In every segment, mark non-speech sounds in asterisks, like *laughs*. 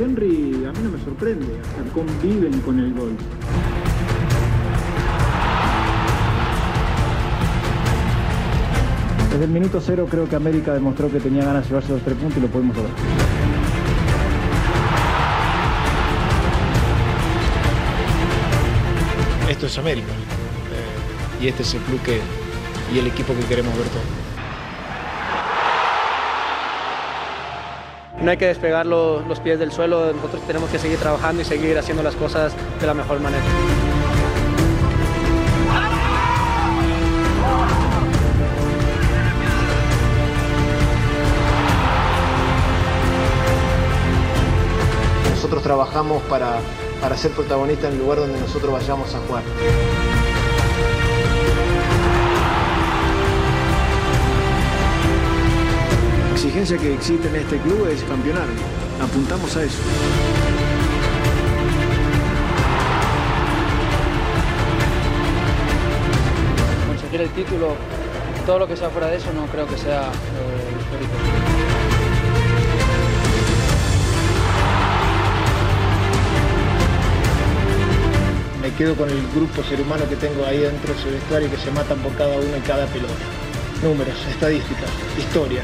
Henry a mí no me sorprende, hasta conviven con el gol. Desde el minuto cero creo que América demostró que tenía ganas de llevarse los tres puntos y lo pudimos lograr. Esto es América. eh, y este es el club que, y el equipo que queremos ver todos. No hay que despegar lo- los pies del suelo, nosotros tenemos que seguir trabajando y seguir haciendo las cosas de la mejor manera. Nosotros trabajamos para, para ser protagonistas en el lugar donde nosotros vayamos a jugar. Exigencia que existe en este club es campeonar. Apuntamos a eso. Conseguir el título, todo lo que sea fuera de eso no creo que sea eh, histórico. Me quedo con el grupo ser humano que tengo ahí dentro de ese vestuario y que se matan por cada uno y cada pelota. Números, estadísticas, historia.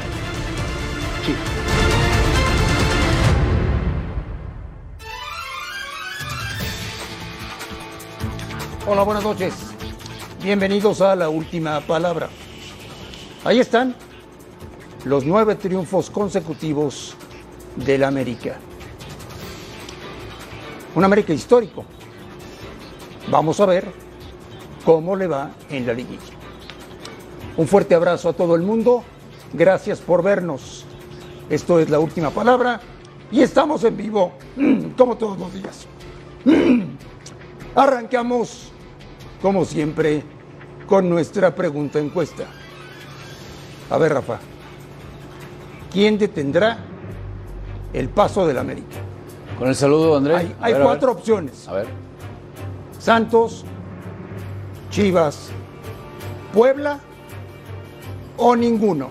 Hola, buenas noches. Bienvenidos a la última palabra. Ahí están los nueve triunfos consecutivos del América. Un América histórico. Vamos a ver cómo le va en la liguilla. Un fuerte abrazo a todo el mundo. Gracias por vernos. Esto es la última palabra y estamos en vivo *clears throat* como todos los días. *clears throat* Arrancamos, como siempre, con nuestra pregunta encuesta. A ver, Rafa, ¿quién detendrá el paso del América? Con el saludo, André. Hay, ver, cuatro opciones. A ver. Santos, Chivas, Puebla o ninguno.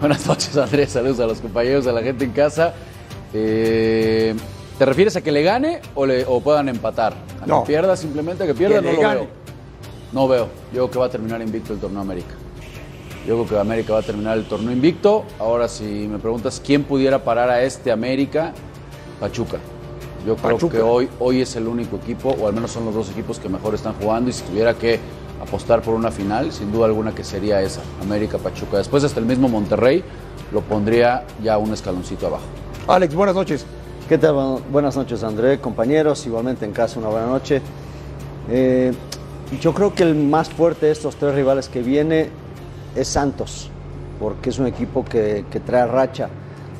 Buenas noches, Andrés. Saludos a los compañeros, a la gente en casa. Eh, ¿Te refieres a que le gane o, le, o puedan empatar? ¿A No. que pierda simplemente? ¿Que pierda? Que no lo gane. veo. No veo. Yo creo que va a terminar invicto el torneo América. Yo creo que América va a terminar el torneo invicto. Ahora, si me preguntas quién pudiera parar a este América, Pachuca. Yo creo Pachuca. que hoy, hoy es el único equipo, o al menos son los dos equipos que mejor están jugando. Y si tuviera que apostar por una final, sin duda alguna que sería esa, América-Pachuca. Después, hasta el mismo Monterrey lo pondría ya un escaloncito abajo. Alex, buenas noches. ¿Qué tal? Bu- Buenas noches, André, compañeros. Igualmente en casa, una buena noche. Eh, yo creo que el más fuerte de estos tres rivales que viene es Santos, porque es un equipo que, que trae racha.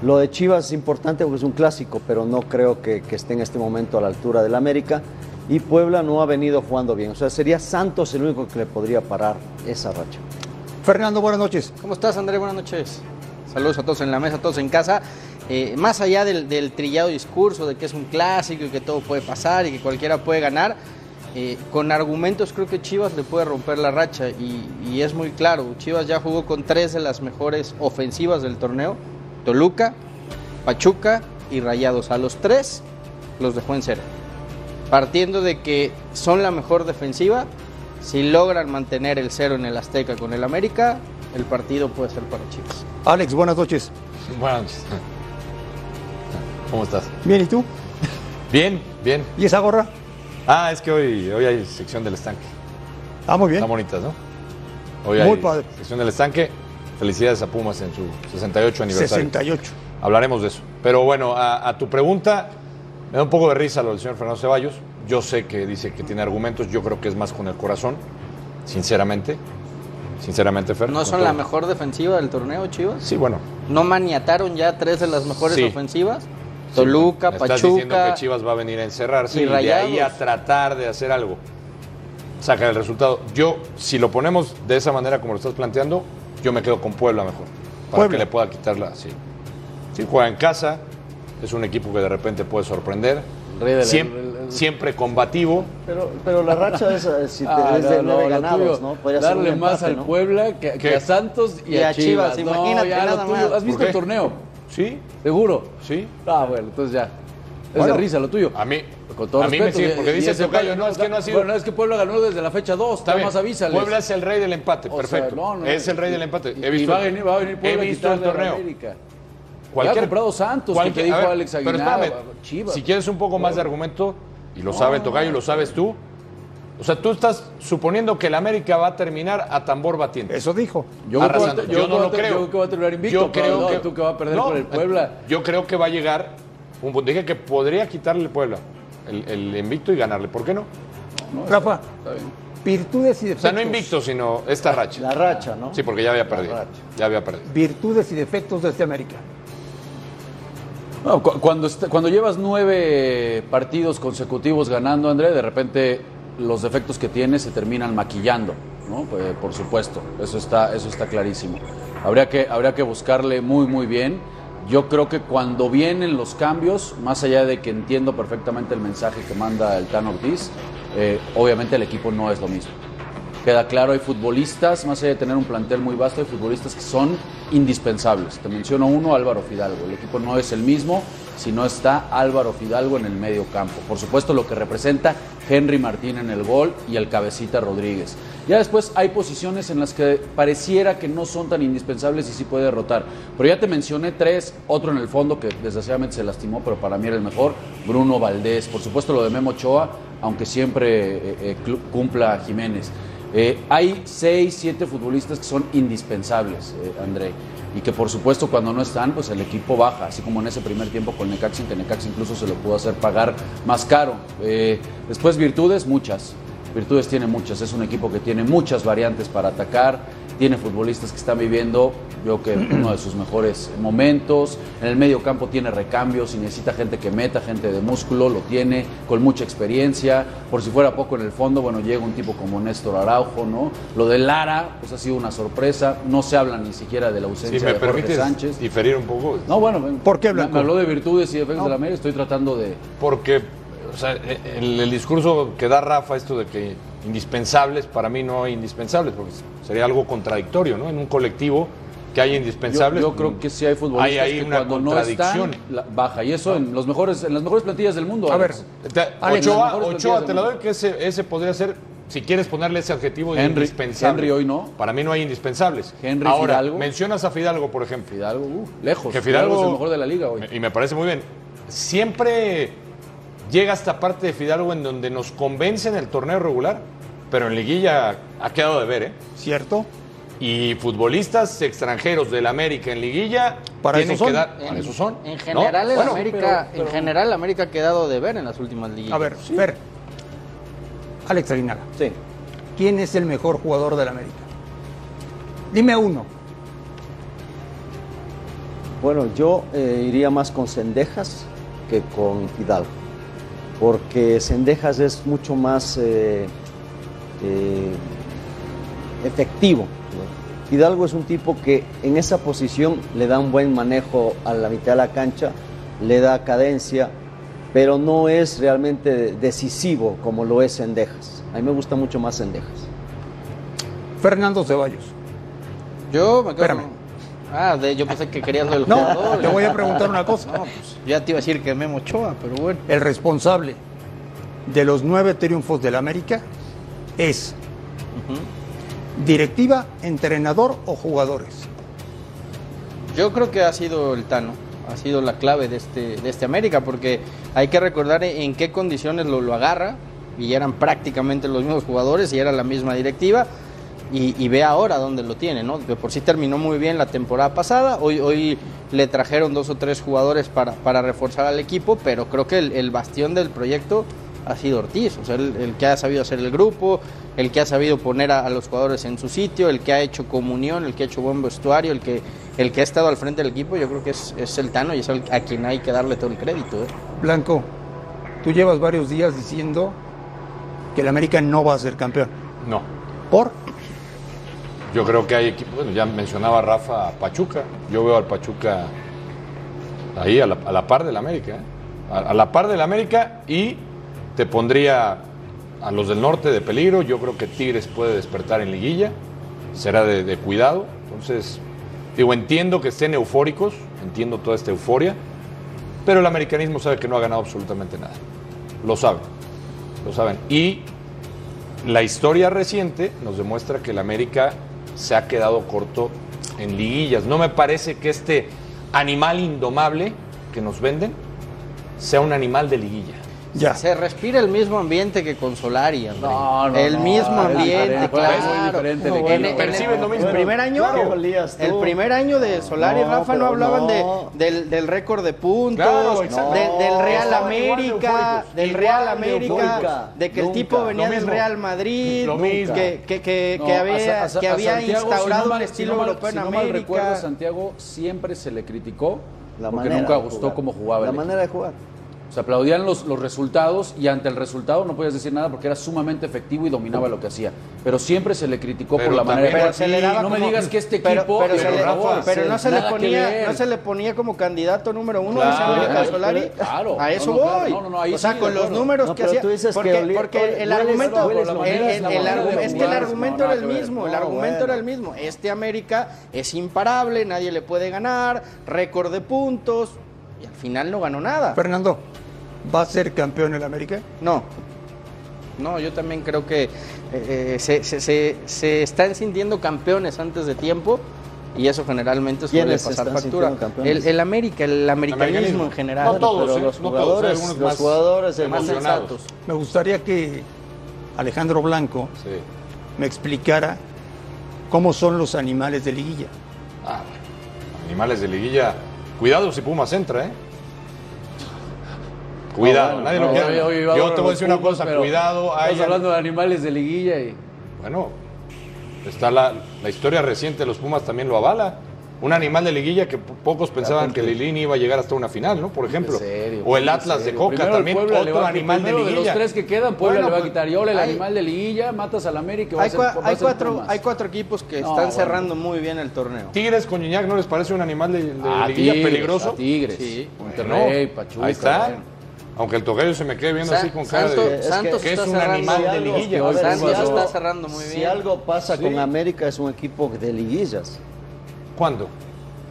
Lo de Chivas es importante porque es un clásico, pero no creo que, que esté en este momento a la altura del América. Y Puebla no ha venido jugando bien. O sea, sería Santos el único que le podría parar esa racha. Fernando, buenas noches. ¿Cómo estás, André? Buenas noches. Saludos a todos en la mesa, a todos en casa. Eh, más allá del, del trillado discurso de que es un clásico y que todo puede pasar y que cualquiera puede ganar, eh, con argumentos creo que Chivas le puede romper la racha y, y es muy claro. Chivas ya jugó con tres de las mejores ofensivas del torneo: Toluca, Pachuca y Rayados. A los tres los dejó en cero. Partiendo de que son la mejor defensiva, si logran mantener el cero en el Azteca con el América, el partido puede ser para Chivas. Alex, buenas noches. Buenas noches. ¿Cómo estás? Bien, ¿y tú? Bien, bien. ¿Y esa gorra? Ah, es que hoy, hoy hay sección del estanque. Ah, muy bien. Están bonitas, ¿no? Hoy Muy hay padre. sesión del estanque. Felicidades a Pumas en su 68 aniversario. 68. Hablaremos de eso. Pero bueno, a, a tu pregunta, me da un poco de risa lo del señor Fernando Ceballos. Yo sé que dice que tiene argumentos, yo creo que es más con el corazón, sinceramente. Sinceramente, Fer. ¿No son todo. la mejor defensiva del torneo, Chivas? Sí, bueno. ¿No maniataron ya tres de las mejores Sí. ofensivas? Toluca, Me Estás diciendo Pachuca. que Chivas va a venir a encerrarse y y, de ahí a tratar de hacer algo. Saca el resultado. Yo, si lo ponemos de esa manera como lo estás planteando, yo me quedo con Puebla mejor. Para Puebla. que le pueda quitarla. Sí. Sí, juega en casa. Es un equipo que de repente puede sorprender. Rey del- siempre, el- el- siempre combativo. Pero, pero la racha es, eh, si te, Ah, es de no, ganados, tuyo, ¿no? Podría ser un darle más al ¿no? Puebla que, a Santos y, Y a Chivas, Chivas. No, imagínate, ya, lo nada tuyo. más. ¿Has visto ¿Por el torneo? Sí, ¿Seguro? sí. Ah, bueno, entonces ya. Es Bueno, de risa lo tuyo. A mí, Con todo a mí me respeto. sigue, porque dice Tocayo, no, es que no ha sido. Bueno, es que Puebla ganó desde la fecha 2, Está más avísales. Puebla es el rey del empate, O sea, perfecto. no, no, es el rey del empate. He visto, y va a venir, va a venir Puebla he visto el torneo. América. Cualquier- Ya ha comprado Santos, que cualquier- te dijo ver, Alex espérame, Chivas. Si quieres un poco más de argumento, y lo sabe el Tocayo, lo sabes tú, o sea, tú estás suponiendo que el América va a terminar a tambor batiente. Eso dijo. Yo a- no que lo va a- creo. Yo creo que va a terminar invicto. Yo creo no, que tú que va a perder No, con el Puebla. Yo creo que va a llegar un punto. Dije que podría quitarle el Puebla el, el invicto y ganarle. ¿Por qué no? Rafa, Está bien. virtudes y O defectos. sea, no invicto, sino esta racha. La racha, ¿no? Sí, porque ya había perdido. racha. Ya había perdido. Virtudes y defectos de este América. Cu- cuando, cuando llevas nueve partidos consecutivos ganando, André, de repente los defectos que tienes se terminan maquillando, ¿no? Pues, por supuesto, eso está, eso está clarísimo. Habría que, habría que buscarle muy, muy bien. Yo creo que cuando vienen los cambios, más allá de que entiendo perfectamente el mensaje que manda el Tan Ortiz, eh, obviamente el equipo no es lo mismo. Queda claro, hay futbolistas, más allá de tener un plantel muy vasto, hay futbolistas que son indispensables. Te menciono uno, Álvaro Fidalgo. El equipo no es el mismo si no está Álvaro Fidalgo en el medio campo. Por supuesto, lo que representa Henry Martín en el gol y el cabecita Rodríguez. Ya después hay posiciones en las que pareciera que no son tan indispensables y sí puede derrotar. Pero ya te mencioné tres, otro en el fondo que desgraciadamente se lastimó, pero para mí era el mejor, Bruno Valdés. Por supuesto lo de Memo Ochoa, aunque siempre eh, eh, cumpla Jiménez. Eh, hay seis, siete futbolistas que son indispensables, eh, André. Y que por supuesto cuando no están, pues el equipo baja, así como en ese primer tiempo con Necaxa, que Necaxa incluso se lo pudo hacer pagar más caro. Eh, después virtudes, muchas. Virtudes tiene muchas, es un equipo que tiene muchas variantes para atacar, tiene futbolistas que están viviendo, yo que uno de sus mejores momentos, en el medio campo tiene recambios y necesita gente que meta, gente de músculo, lo tiene, con mucha experiencia, por si fuera poco en el fondo, bueno, llega un tipo como Néstor Araujo, ¿no? Lo de Lara, pues ha sido una sorpresa, no se habla ni siquiera de la Si ausencia me de Jorge Sánchez. diferir un poco. No, bueno, ¿Por qué, Blanco? Me habló de virtudes y defectos de la media, estoy tratando de... Porque o sea, el, el discurso que da Rafa, esto de que indispensables, para mí no hay indispensables, porque sería algo contradictorio, ¿no? En un colectivo que hay indispensables. yo creo que sí hay futbolistas Hay ahí que una cuando no contradicción. están, la- baja. Y eso en, los mejores, en las mejores plantillas del mundo. A ver. Te- Alex, Ochoa, Ochoa, te mundo. doy que ese, ese podría ser, si quieres ponerle ese adjetivo de Henry- indispensable. Henry hoy no. Para mí no hay indispensables. Henry, Ahora, Fidalgo. mencionas a Fidalgo, por ejemplo. Fidalgo, uh, lejos. Que Fidalgo, es el mejor de la liga hoy. Y me parece muy bien. Siempre llega esta parte de Fidalgo en donde nos convence en el torneo regular, pero en liguilla ha quedado de ver, ¿eh? ¿Cierto? Y futbolistas extranjeros del América en liguilla Para tienen eso son. que dar. Para eso son. En ¿no? general, el Bueno, América, pero- en general, el América ha quedado de ver en las últimas liguillas. A ver, Fer. Alex Aguinaga. Sí. ¿Quién es el mejor jugador del América? Dime uno. Bueno, yo eh, iría más con Cendejas que con Fidalgo, porque Cendejas es mucho más eh, eh, efectivo. ¿No? Fidalgo es un tipo que en esa posición le da un buen manejo a la mitad de la cancha, le da cadencia, pero no es realmente decisivo como lo es Cendejas. A mí me gusta mucho más Cendejas. Fernando Ceballos. Yo me quedo Espérame. con- Ah, de- yo pensé que querías lo del No, jugador. te voy a preguntar una cosa. No, pues ya te iba a decir que Memo Ochoa, pero bueno. El responsable de los nueve triunfos del América es directiva, entrenador o jugadores. Yo creo que ha sido el Tano, ha sido la clave de este, de este América, porque hay que recordar en qué condiciones lo, lo agarra, y eran prácticamente los mismos jugadores y era la misma directiva. y, ve ahora dónde lo tiene, ¿no? De por sí terminó muy bien la temporada pasada, hoy, hoy le trajeron dos o tres jugadores para, para reforzar al equipo, pero creo que el, el bastión del proyecto ha sido Ortiz, o sea, el, el que ha sabido hacer el grupo, el que ha sabido poner a, a los jugadores en su sitio, el que ha hecho comunión, el que ha hecho buen vestuario, el que, el que ha estado al frente del equipo, yo creo que es, es el Tano y es el- a quien hay que darle todo el crédito. ¿eh? Blanco, tú llevas varios días diciendo que el América no va a ser campeón. No. ¿Por? Yo creo que hay equipos, bueno, ya mencionaba Rafa a Pachuca. Yo veo al Pachuca ahí a la, a la par del América. ¿eh? A, a la par del América y te pondría a los del norte de peligro. Yo creo que Tigres puede despertar en liguilla. Será de, cuidado. Entonces, digo, entiendo que estén eufóricos, entiendo toda esta euforia, pero el americanismo sabe que no ha ganado absolutamente nada. Lo saben, lo saben. Y la historia reciente nos demuestra que el América se ha quedado corto en liguillas. No me parece que este animal indomable que nos venden sea un animal de liguilla. Ya. Se respira el mismo ambiente que con Solari, André. No, no, El no, mismo es ambiente, claro. Perciben lo mismo. El primer año, Claro. El primer año de Solari, No, Rafa, no hablaban no. de, del, del récord de puntos, Claro, de- del Real América, del Real de América, eufórica. de que el Nunca. tipo venía Lo del. Real Madrid, Lo mismo. que, que, que, No, que había, a- a- que había Santiago, instaurado si no mal- el estilo si no mal- europeo si en no mal recuerdo, América. Santiago siempre se le criticó La porque nunca gustó cómo jugaba. La manera de jugar. Se aplaudían los, los resultados y ante el resultado no podías decir nada porque era sumamente efectivo y dominaba lo que hacía. Pero siempre se le criticó Pero por la manera de también jugar. Pero se le daba no me digas que este pero- equipo. pero, se le, Rafa, pero no se le ponía no se le ponía como candidato número uno Claro, a ese América claro, Solari. claro. a eso No, no, voy. No, no, no, ahí o sea sí, con los números No, que hacía tú dices que porque, olía- porque el argumento es que el argumento era el mismo el argumento era el mismo. Este América es imparable nadie le puede ganar récord de puntos y al final no ganó nada Fernando, ¿va a ser campeón el América? no. No, yo también creo que eh, eh, se, se- se- se están sintiendo campeones antes de tiempo y eso generalmente suele ¿Quiénes se pasar están factura. El, el América, el americanismo Americanismo. en general. No todos, pero ¿eh? los No todos, jugadores, los jugadores más emocionados. sensatos. Me gustaría que Alejandro Blanco Sí. me explicara cómo son los animales de liguilla. Ah, bueno. Animales de liguilla. Cuidado si Pumas entra, ¿eh? Cuidado, No, nadie no, lo quiere. Yo te voy a decir una cosa, cuidado. hay- Estamos hablando de animales de liguilla y. Bueno, está la, la historia reciente de los Pumas también lo avala. Un animal de liguilla que po- pocos pensaban que Lilini iba a llegar hasta una final, ¿no? Por ejemplo. En serio, o el Atlas de. Coca Primero también, otro animal de liguilla. los tres que quedan, Puebla Bueno, le va a pues, quitar. Y ahora el hay- animal de liguilla, matas al América. Hay, cua- cuatro, hay cuatro equipos que No, están bueno. cerrando muy bien el torneo. Tigres con Iñak, ¿no les parece un animal de, de A liguilla Tigres, peligroso? a Tigres, Sí. Monterrey, Bueno, Pachuca. Ahí está. bueno. Aunque el tocayo se me quede viendo Sa- así con cara Santos, de... Es Santos que es un cerrando- animal de algo- liguilla. Santos si algo- está cerrando muy Si bien. algo pasa Sí. con América es un equipo de liguillas. ¿Cuándo?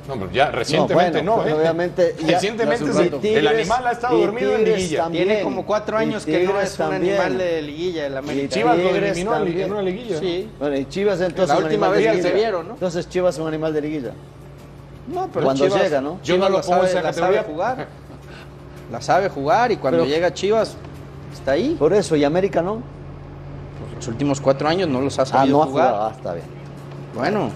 No, pero ya recientemente bueno, no, pues, ¿eh? obviamente, ya- *laughs* recientemente hace un sí. rato. Y el Tigres- animal ha estado y dormido en liguilla. también. Tiene como cuatro Y años que no es un animal de liguilla el Y América. Chivas lo eliminó en li- también. en una liguilla. Sí. Bueno, y Chivas entonces La última vez que se vieron, ¿no? Entonces Chivas es un animal de liguilla. No, pero Cuando Chivas, llega, ¿no? Yo no Chivas lo la pongo en sabe, la categoría. sabe jugar. La sabe jugar y cuando Pero- llega Chivas está ahí. Por eso, y América no. Los últimos cuatro años no los ha Ah, sabido no ha jugar. jugado. Ah, está bien. Bueno,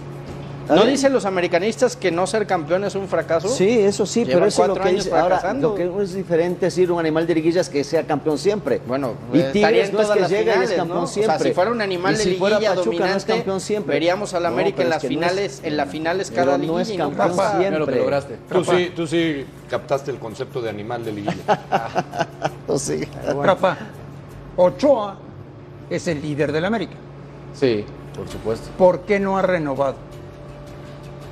¿no dicen los americanistas que no ser campeón es un fracaso? Sí, eso sí, Llevan pero eso es lo cuatro que años dice. Ahora, fracasando. lo que es diferente decir un animal de liguillas que sea campeón siempre. Bueno, y eh, Tigres no es todas que las llega y es finales, campeón ¿no? siempre. O sea, si fuera un animal de liguilla Pachuca, no es dominante, campeón siempre. veríamos al América en es las que es- finales, en las finales cada no liguilla es no campeón pasa. siempre. Lo que lograste. Tú sí, tú sí captaste el concepto de animal de liguilla. *laughs* Sí. Rafa, Ochoa es el líder del América. Sí, por supuesto. ¿Por qué no ha renovado?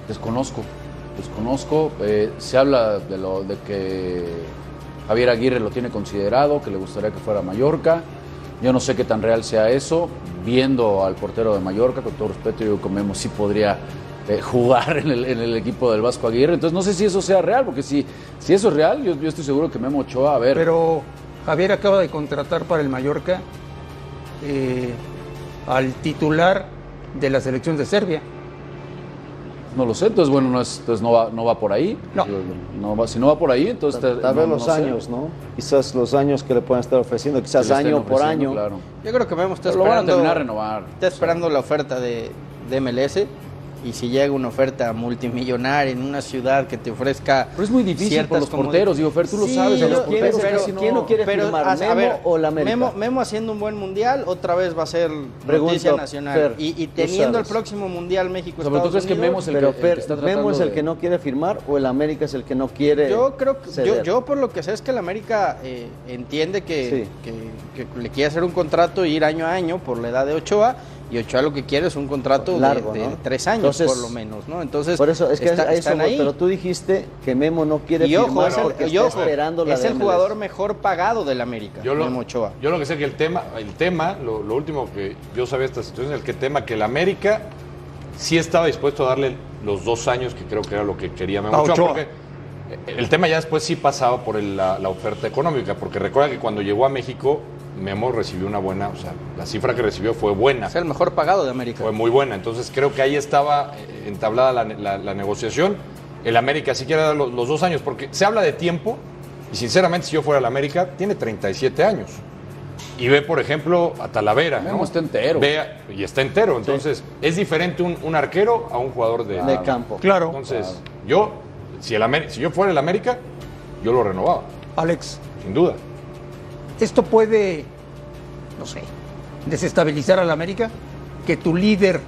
Desconozco, desconozco. Eh, se habla de, lo, de que Javier Aguirre lo tiene considerado, que le gustaría que fuera a Mallorca. Yo no sé qué tan real sea eso. Viendo al portero de Mallorca, con todo respeto, yo que Memo sí podría eh, jugar en el, equipo del Vasco Aguirre. Entonces no sé si eso sea real, porque si, si eso es real, yo, yo estoy seguro que Memo Ochoa, a ver, Pero Javier acaba de contratar para el Mallorca eh, al titular de la selección de Serbia. No lo sé, entonces bueno, no, es, entonces no, va, no va por ahí. No. No va- si no va por ahí, entonces... te- Tal vez no- los no sé. años, ¿no? Quizás los años que le pueden estar ofreciendo, quizás año por año. Claro. Yo creo que Memo está Pero lo van a esperando, terminar a renovar. está esperando la oferta de, de MLS y si llega una oferta multimillonaria en una ciudad que te ofrezca Pero es muy difícil por los porteros, digo, Fer, tú lo Sí, sabes, los yo- ¿Quién, porteros pero- casi no- quién no quiere pero, firmar, a- a Memo ver, o la América? Memo, Memo haciendo un buen mundial, otra vez va a ser Pregunto, noticia nacional. Fer, y, y teniendo el próximo mundial México O sea, pero tú Estados crees que Memo es el Pero que, el que Fer, está ¿Memo es el de- que no quiere firmar o el América es el que no quiere Yo creo que yo, ceder? yo por lo que sé es que el América eh, entiende que, Sí. que- que le quiere hacer un contrato e ir año a año por la edad de Ochoa y Ochoa lo que quiere es un contrato de- Largo, de, ¿no? tres años Entonces, por lo menos, ¿no? Entonces Por eso, es que está- eso ahí. pero tú dijiste que Memo no quiere y ojo, firmar es el, porque está ojo, esperando la es el MLS. jugador mejor pagado del América, Yo lo, Memo Ochoa. yo lo que sé que el tema, el tema, lo, lo último que yo sabía de esta situación es el que tema que el América sí estaba dispuesto a darle los dos años que creo que era lo que quería Memo Ochoa, Ochoa. porque el tema ya después sí pasaba por el- la, la oferta económica, porque recuerda que cuando llegó a México Memo recibió una buena, o sea, la cifra que recibió fue buena. Es el mejor pagado de América. Fue muy buena. Entonces creo que ahí estaba eh, entablada la, la- la negociación. El América sí quiere dar los, los dos años, porque se habla de tiempo, y sinceramente, si yo fuera el América, tiene 37 años. Y ve, por ejemplo, a Talavera. Memo ¿no? está entero. Ve a- y está entero. Entonces, es diferente un, un arquero a un jugador de, de campo. Claro. Entonces, yo, si, el si yo fuera el América, yo lo renovaba, Alex, sin duda. Esto puede, no sé, desestabilizar al América, que tu líder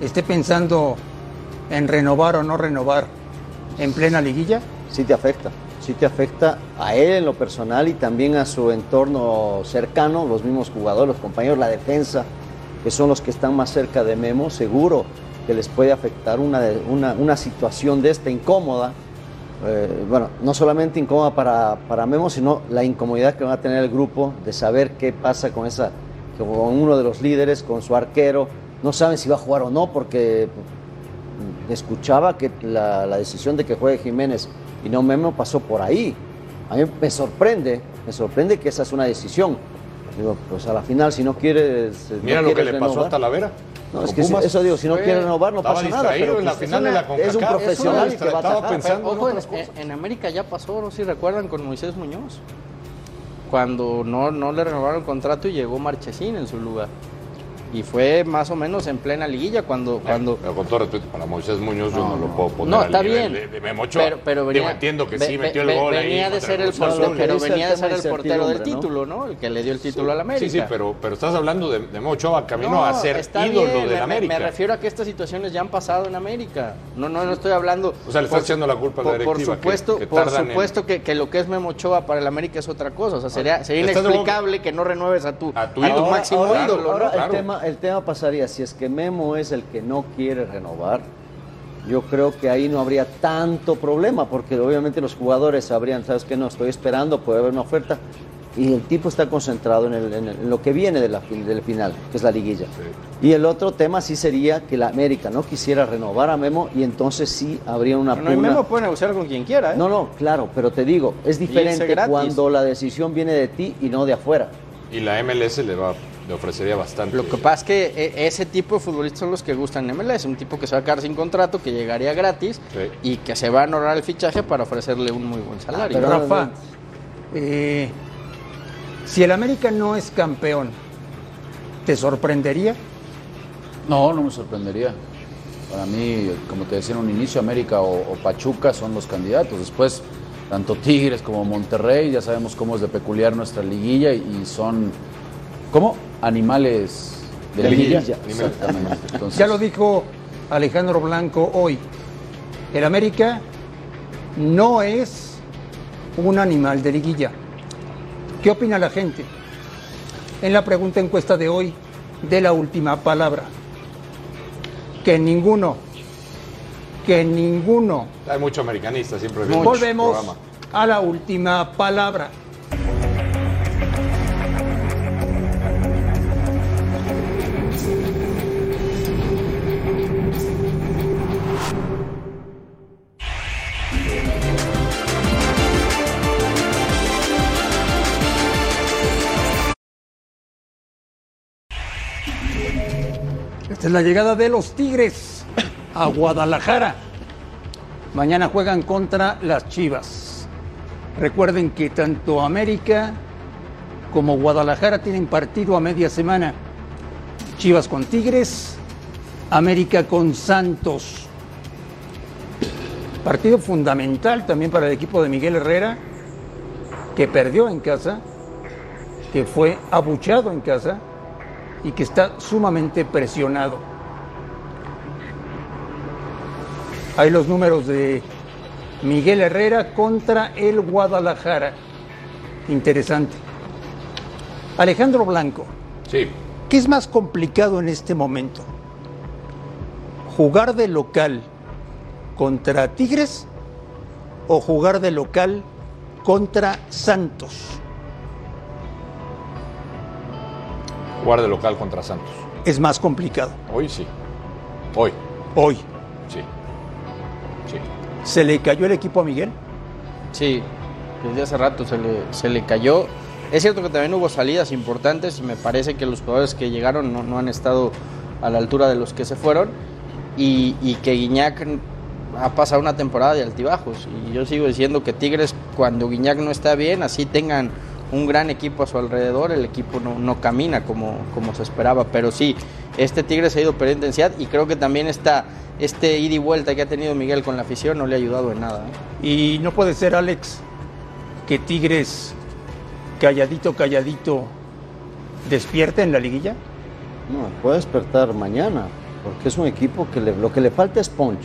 esté pensando en renovar o no renovar en plena liguilla. Sí te afecta, sí te afecta a él en lo personal y también a su entorno cercano, los mismos jugadores, los compañeros, la defensa, que son los que están más cerca de Memo, seguro que les puede afectar una, una, una situación de esta incómoda. Eh, bueno, no solamente incómoda para, para Memo, sino la incomodidad que va a tener el grupo de saber qué pasa con, esa, con uno de los líderes, con su arquero. No saben si va a jugar o no, porque escuchaba que la, la decisión de que juegue Jiménez y no Memo pasó por ahí. A mí me sorprende, me sorprende que esa es una decisión. Digo, pues a la final, si no quieres. no Mira lo que le pasó a Talavera. No, es que si- eso digo, si no Fue- quiere renovar, no pasa nada. Pero en la pues, final es de la una- es un profesional que va a pensando en Ojo, en América ya pasó, no sé si recuerdan, con Moisés Muñoz. Cuando no, no le renovaron el contrato y llegó Marchesín en su lugar. Y fue más o menos en plena liguilla cuando... cuando Pero con todo respeto para Moisés Muñoz, yo no, lo puedo poner no, al está nivel bien. de, de. Pero, pero venía, Digo, entiendo que ve- sí ve- metió el gol ahí venía de contra ser el Azul. portero, pero venía de ser el portero del título, ¿no? El que le dio el título al América. Sí, sí, pero, pero estás hablando de, de Memo Ochoa camino No, a ser ídolo bien, del me- América. Me, refiero a que estas situaciones ya han pasado en América. No, no, no estoy hablando. O sea, le estás echando la culpa a la por, por directiva, que- supuesto, que por en- supuesto que, que lo que es Memo Ochoa para el América es otra cosa. O sea, sería, sería ¿Estás de acuerdo inexplicable que no renueves a tu, A tu a ídolo. máximo ídolo. el, tema, el tema pasaría, si es que Memo es el que no quiere renovar, yo creo que ahí no habría tanto problema, porque obviamente los jugadores sabrían, sabes que no, estoy esperando, puede haber una oferta, y el tipo está concentrado en, el- en el- en lo que viene de la, fin- del final, que es la liguilla. Y el otro tema sí sería que la América no quisiera renovar a Memo y entonces sí habría una No, y pugna. Memo puede negociar con quien quiera. ¿eh? No, no, claro, pero te digo, es diferente cuando la decisión viene de ti y no de afuera. Y la MLS le, va, le ofrecería bastante. Lo que pasa es que eh, ese tipo de futbolistas son los que gustan en MLS. Un tipo que se va a quedar sin contrato, que llegaría gratis Sí. y que se va a honorar el fichaje para ofrecerle un muy buen salario. pero- Rafa, eh, si el América no es campeón, ¿te sorprendería? No, no me sorprendería. Para mí, como te decía en un inicio, América o, o Pachuca son los candidatos. Después, tanto Tigres como Monterrey, ya sabemos cómo es de peculiar nuestra liguilla y, y son, ¿cómo? Animales de, De liguilla. liguilla. Exactamente. Entonces, Ya lo dijo Alejandro Blanco hoy. El América no es un animal de liguilla. ¿Qué opina la gente? En la pregunta encuesta de hoy de la última palabra. Que ninguno, que ninguno. Hay mucho americanista, siempre Volvemos programa. a la última palabra. La llegada de los Tigres a Guadalajara. Mañana juegan contra las Chivas. Recuerden que tanto América como Guadalajara tienen partido a media semana. Chivas con Tigres, América con Santos. Partido fundamental también para el equipo de Miguel Herrera, que perdió en casa, que fue abuchado en casa y que está sumamente presionado. Hay los números de Miguel Herrera contra el Guadalajara. Interesante. Alejandro Blanco. Sí. ¿Qué es más complicado en este momento? ¿Jugar de local contra Tigres o jugar de local contra Santos? Jugar de local contra Santos. Es más complicado. Hoy sí. Hoy. Hoy. Sí. Sí. ¿Se le cayó el equipo a Miguel? Sí, desde hace rato se le, se le cayó. Es cierto que también hubo salidas importantes y me parece que los jugadores que llegaron no, no han estado a la altura de los que se fueron y, y que Guiñac ha pasado una temporada de altibajos y yo sigo diciendo que Tigres cuando Guiñac no está bien, así tengan un gran equipo a su alrededor, el equipo no, no camina como, como se esperaba, pero sí, este Tigres ha ido perdiendo intensidad y creo que también esta, este ida y vuelta que ha tenido Miguel con la afición no le ha ayudado en nada. ¿eh? Y no puede ser, Alex, que Tigres, calladito, calladito, despierte en la liguilla. No, puede despertar mañana, porque es un equipo que le- lo que le falta es punch,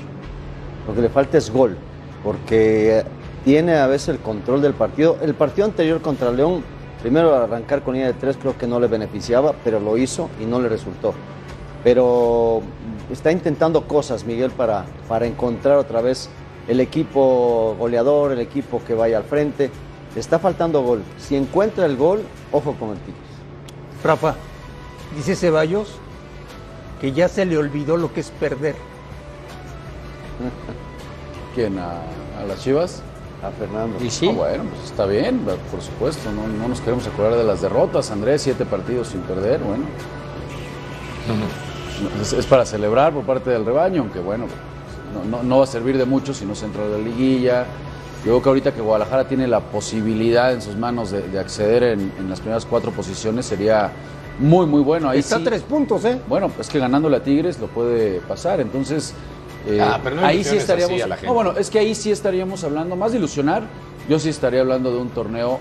lo que le falta es gol, porque tiene a veces el control del partido. El partido anterior contra León, primero arrancar con línea de tres creo que no le beneficiaba, pero lo hizo y no le resultó. Pero está intentando cosas Miguel para, para encontrar otra vez el equipo goleador, el equipo que vaya al frente. Le está faltando gol. Si encuentra el gol, ojo con el Tigres. Rafa, dice Ceballos que ya se le olvidó lo que es perder. *laughs* ¿Quién? ¿A, a las Chivas? A Fernando. Y sí, Ah, bueno, pues está bien, por supuesto. No, no nos queremos acordar de las derrotas. Andrés, siete partidos sin perder, bueno. Es, es para celebrar por parte del rebaño, aunque bueno, no, no- no va a servir de mucho si no se entra a la liguilla. Yo creo que ahorita que Guadalajara tiene la posibilidad en sus manos de, de acceder en, en las primeras cuatro posiciones sería muy, muy bueno. Ahí Está sí- tres puntos, ¿eh? bueno, es que ganándole a Tigres lo puede pasar. Entonces, eh, Ah, pero no ahí sí estaríamos. así a la gente. no, bueno, es que ahí sí estaríamos hablando más de ilusionar. Yo sí estaría hablando de un torneo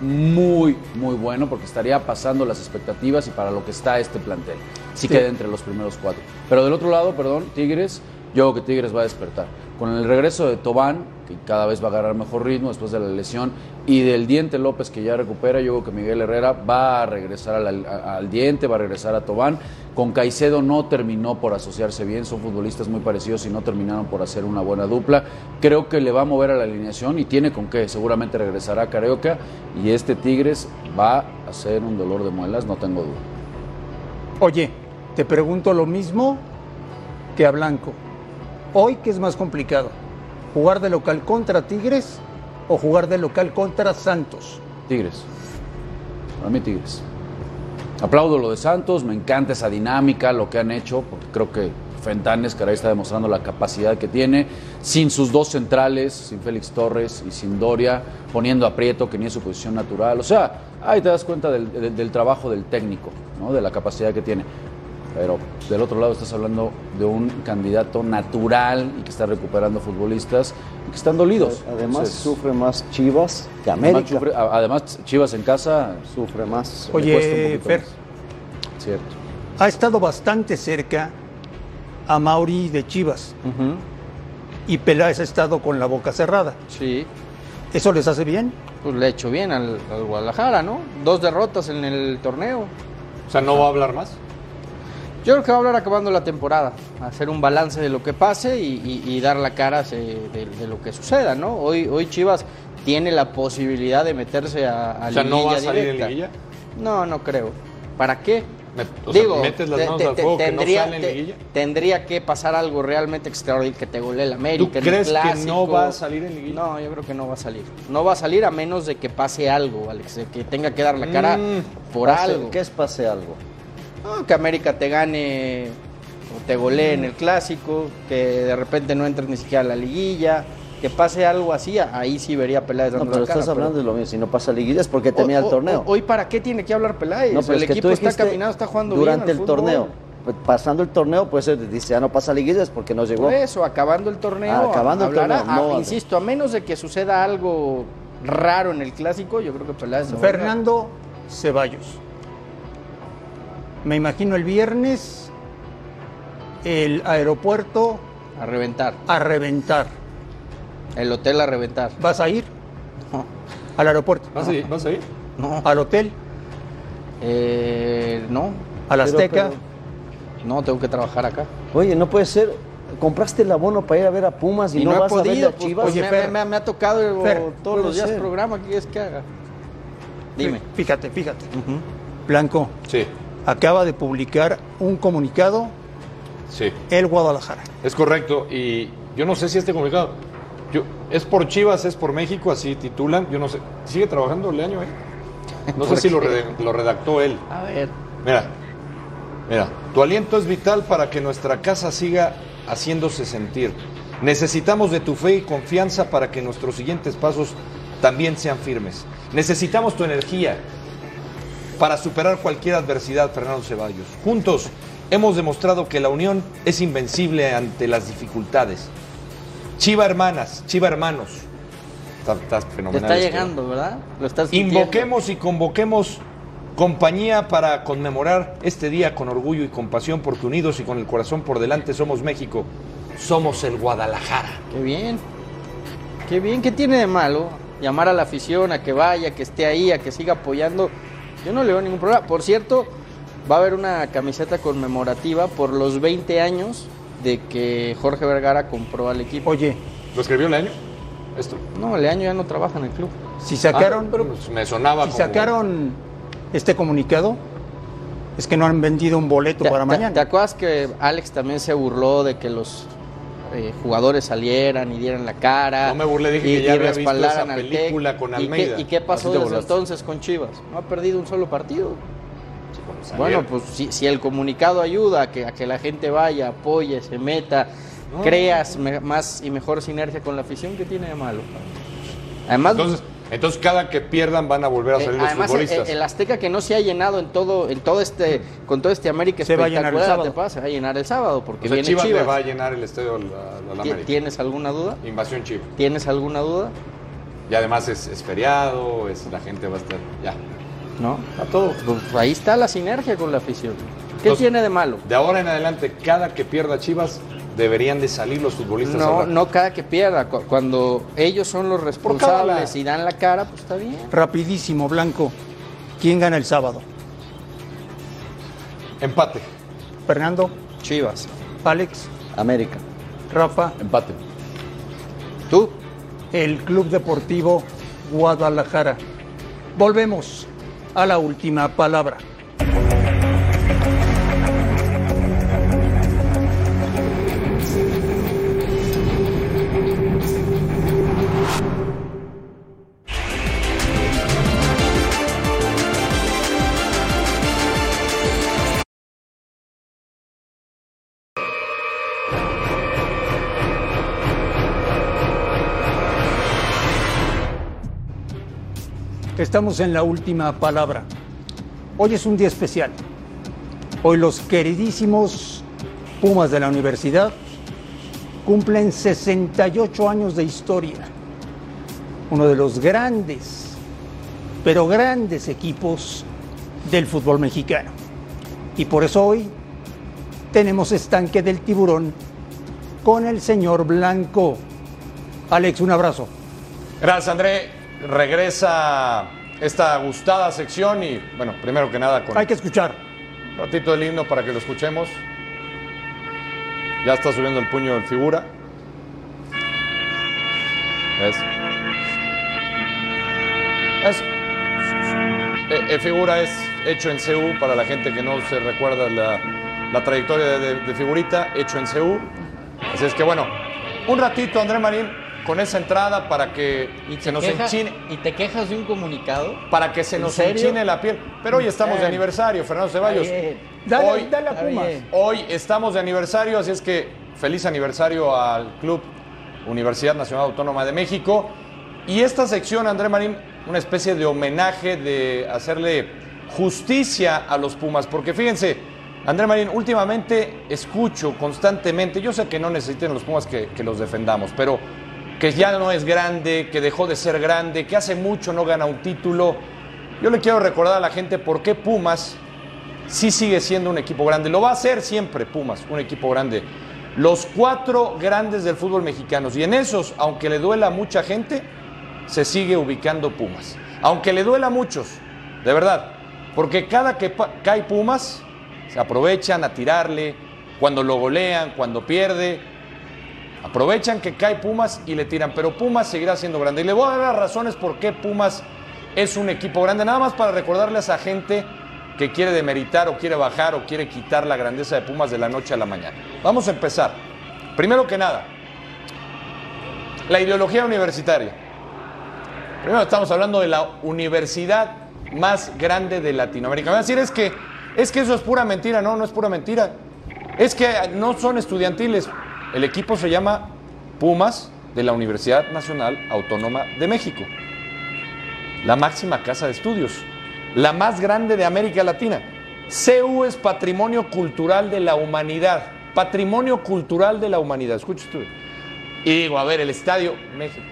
muy, muy bueno porque estaría pasando las expectativas y para lo que está este plantel. Si Sí. queda entre los primeros cuatro. Pero del otro lado, perdón, Tigres, yo creo que Tigres va a despertar. Con el regreso de Tobán, que cada vez va a agarrar mejor ritmo después de la lesión, y del Diente López que ya recupera, yo creo que Miguel Herrera va a regresar al, al Diente, va a regresar a Tobán. Con Caicedo no terminó por asociarse bien, son futbolistas muy parecidos y no terminaron por hacer una buena dupla. Creo que le va a mover a la alineación y tiene con qué, seguramente regresará a Carioca y este Tigres va a ser un dolor de muelas, no tengo duda. Oye, te pregunto lo mismo que a Blanco. Hoy, ¿qué es más complicado? ¿Jugar de local contra Tigres o jugar de local contra Santos? Tigres. Para mí Tigres. Aplaudo lo de Santos, me encanta esa dinámica, lo que han hecho, porque creo que Fentanes, caray, está demostrando la capacidad que tiene, sin sus dos centrales, sin Félix Torres y sin Doria, poniendo a Prieto, que ni es su posición natural. O sea, ahí te das cuenta del- del trabajo del técnico, ¿no? de la capacidad que tiene. Pero del otro lado estás hablando de un candidato natural y que está recuperando futbolistas y que están dolidos. Además, Entonces, sufre más Chivas que además, América. sufre- además, Chivas en casa Sufre más. Oye, Fer, más. Cierto. ha estado bastante cerca a Mauri de Chivas y Peláez ha estado con la boca cerrada. sí, ¿Eso les hace bien? pues le ha hecho bien al, al Guadalajara, ¿no? Dos derrotas en el torneo. O sea, ¿no va a hablar más? Yo creo que va a hablar acabando la temporada, hacer un balance de lo que pase y, y- y dar la cara se- de, de lo que suceda, ¿no? Hoy, hoy Chivas tiene la posibilidad de meterse a, a O sea, ¿no va a salir en liguilla? No, no creo. ¿Para qué? Me- o sea, Digo, metes las te- manos te- al te- fuego que no tendría, sale en te- liguilla. tendría que pasar algo realmente extraordinario que te golee el ¿Tú América. un crees que no clásico. va a salir en liguilla? No, yo creo que no va a salir. No va a salir a menos de que pase algo, Alex, de que tenga que dar la cara Mm, por Pase- algo. ¿Qué es pase algo? No, que América te gane o te golee en el clásico, que de repente no entres ni siquiera a la liguilla, que pase algo así, ahí sí vería Peláez No, dando pero la cara, estás hablando de lo mismo. Si no pasa liguilla es porque termina el torneo. o- Hoy, ¿para qué tiene que hablar Peláez? No, pero el es que equipo tú está caminando, está jugando durante bien al el fútbol. torneo. Pues pasando el torneo, pues se dice, ya no pasa liguillas porque no llegó. Por eso, acabando el torneo, Ah, acabando el hablará. torneo, no, Ah, a- insisto, a menos de que suceda algo raro en el clásico, yo creo que Peláez. Fernando Ceballos. Me imagino el viernes el aeropuerto a reventar. A reventar. El hotel a reventar. ¿Vas a ir? Al aeropuerto. ¿Vas a ir? ¿Vas a ir? No. ¿Al hotel? Eh, no. ¿Al Azteca? No, tengo que trabajar acá. Oye, no puede ser. Compraste el abono para ir a ver a Pumas y, Y no, no, vas a ver podido, a pues, Chivas. pues, me, me- me- me ha tocado Fer, todos los días ser. programa que es que haga. Dime. Fíjate, fíjate. Blanco. Sí. Acaba de publicar un comunicado Sí. el Guadalajara. Es correcto. Y yo no sé si este comunicado. Yo, es por Chivas, es por México, así titulan. Yo no sé. ¿Sigue trabajando Leaño ahí? No sé ¿Por si lo, lo redactó él. A ver. Mira, mira, tu aliento es vital para que nuestra casa siga haciéndose sentir. Necesitamos de tu fe y confianza para que nuestros siguientes pasos también sean firmes. Necesitamos tu energía para superar cualquier adversidad, Fernando Ceballos. Juntos hemos demostrado que la unión es invencible ante las dificultades. Chiva hermanas, Chiva hermanos. Está, está Te fenomenal. está esto. llegando, ¿verdad? Lo estás. Invoquemos y convoquemos compañía para conmemorar este día con orgullo y compasión, porque unidos y con el corazón por delante somos México, somos el Guadalajara. Qué bien. Qué bien. ¿Qué tiene de malo? Llamar a la afición a que vaya, que esté ahí, a que siga apoyando. Yo no le veo ningún problema. Por cierto, va a haber una camiseta conmemorativa por los 20 años de que Jorge Vergara compró al equipo. Oye, ¿Lo escribió Leaño? Esto. No, Leaño ya no trabaja en el club. si sacaron, Ah, pero pues me sonaba si como- sacaron este comunicado, es que no han vendido un boleto ¿Te, para te- mañana. te acuerdas que Alex también se burló de que los eh, jugadores salieran y dieran la cara? No me burlé, dije y, que ya y había visto respaldaran al Tec. película con ¿Y Almeida. qué, y qué pasó desde burlaste. entonces con Chivas? No ha perdido un solo partido. Bueno, pues si, si el comunicado ayuda a que, a que la gente vaya, apoye, se meta, No. creas me- más y mejor sinergia con la afición, ¿qué tiene de malo? Además, Entonces, entonces cada que pierdan van a volver a eh, salir los además, futbolistas. el, el Azteca que no se ha llenado en todo, en todo este, con todo este América Se va a llenar el sábado. pasa, se va a llenar el sábado porque o sea, viene Chivas, Chivas. le va a llenar el estadio al, América. ¿Tienes alguna duda? Invasión Chivas. ¿Tienes alguna duda? Y además es, es feriado, es, la gente va a estar. Ya. ¿No? A todo. Pues ahí está la sinergia con la afición. ¿Qué Entonces, tiene de malo? De ahora en adelante, cada que pierda Chivas, deberían de salir los futbolistas. No, no cada que pierda. Cu- Cuando ellos son los responsables y dan la cara, pues está bien. Rapidísimo, Blanco. ¿Quién gana el sábado? Empate. Fernando, Chivas. Alex, América. Rafa, Empate. ¿Tú? el Club Deportivo Guadalajara. Volvemos a la última palabra. Estamos en la última palabra. Hoy es un día especial. Hoy los queridísimos Pumas de la universidad cumplen 68 años de historia. Uno de los grandes, pero grandes equipos del fútbol mexicano. Y por eso hoy tenemos estanque del tiburón con el señor Blanco. Alex, un abrazo. Gracias, André. Regresa esta gustada sección y, bueno, primero que nada, con Hay que escuchar. un ratito del himno para que lo escuchemos. Ya está subiendo el puño en figura. ¿Ves? Es, eh, eh, figura es hecho en CU para la gente que no se recuerda la, la trayectoria de, de- de figurita, hecho en CU. Así es que bueno, un ratito, André Marín, con esa entrada para que se nos Queja- enchine, ¿Y te quejas de un comunicado? para que se ¿En nos serio? enchine la piel. Pero hoy estamos de aniversario, Fernando Ceballos. Dale, Hoy, dale a Pumas. hoy estamos de aniversario, así es que feliz aniversario al Club Universidad Nacional Autónoma de México. Y esta sección, André Marín, una especie de homenaje de hacerle justicia a los Pumas, porque fíjense, André Marín, últimamente escucho constantemente, yo sé que no necesiten los Pumas que, que los defendamos, pero que ya no es grande, que dejó de ser grande, que hace mucho no gana un título. Yo le quiero recordar a la gente por qué Pumas sí sigue siendo un equipo grande. Lo va a ser siempre Pumas, un equipo grande. Los cuatro grandes del fútbol mexicano. Y en esos, aunque le duela a mucha gente, se sigue ubicando Pumas. Aunque le duela a muchos, de verdad. Porque cada que cae Pumas, se aprovechan a tirarle. Cuando lo golean, cuando pierde, aprovechan que cae Pumas y le tiran. Pero Pumas seguirá siendo grande. Y le voy a dar las razones por qué Pumas es un equipo grande. Nada más para recordarle a esa gente que quiere demeritar o quiere bajar o quiere quitar la grandeza de Pumas de la noche a la mañana. Vamos a empezar. Primero que nada, la ideología universitaria. Primero estamos hablando de la universidad más grande de Latinoamérica. Me van a decir, es que, es que eso es pura mentira. No, no es pura mentira. Es que no son estudiantiles. El equipo se llama Pumas de la Universidad Nacional Autónoma de México. La máxima casa de estudios. La más grande de América Latina. CU es Patrimonio Cultural de la Humanidad. Patrimonio Cultural de la Humanidad. Escucha tú. Y digo, a ver, el estadio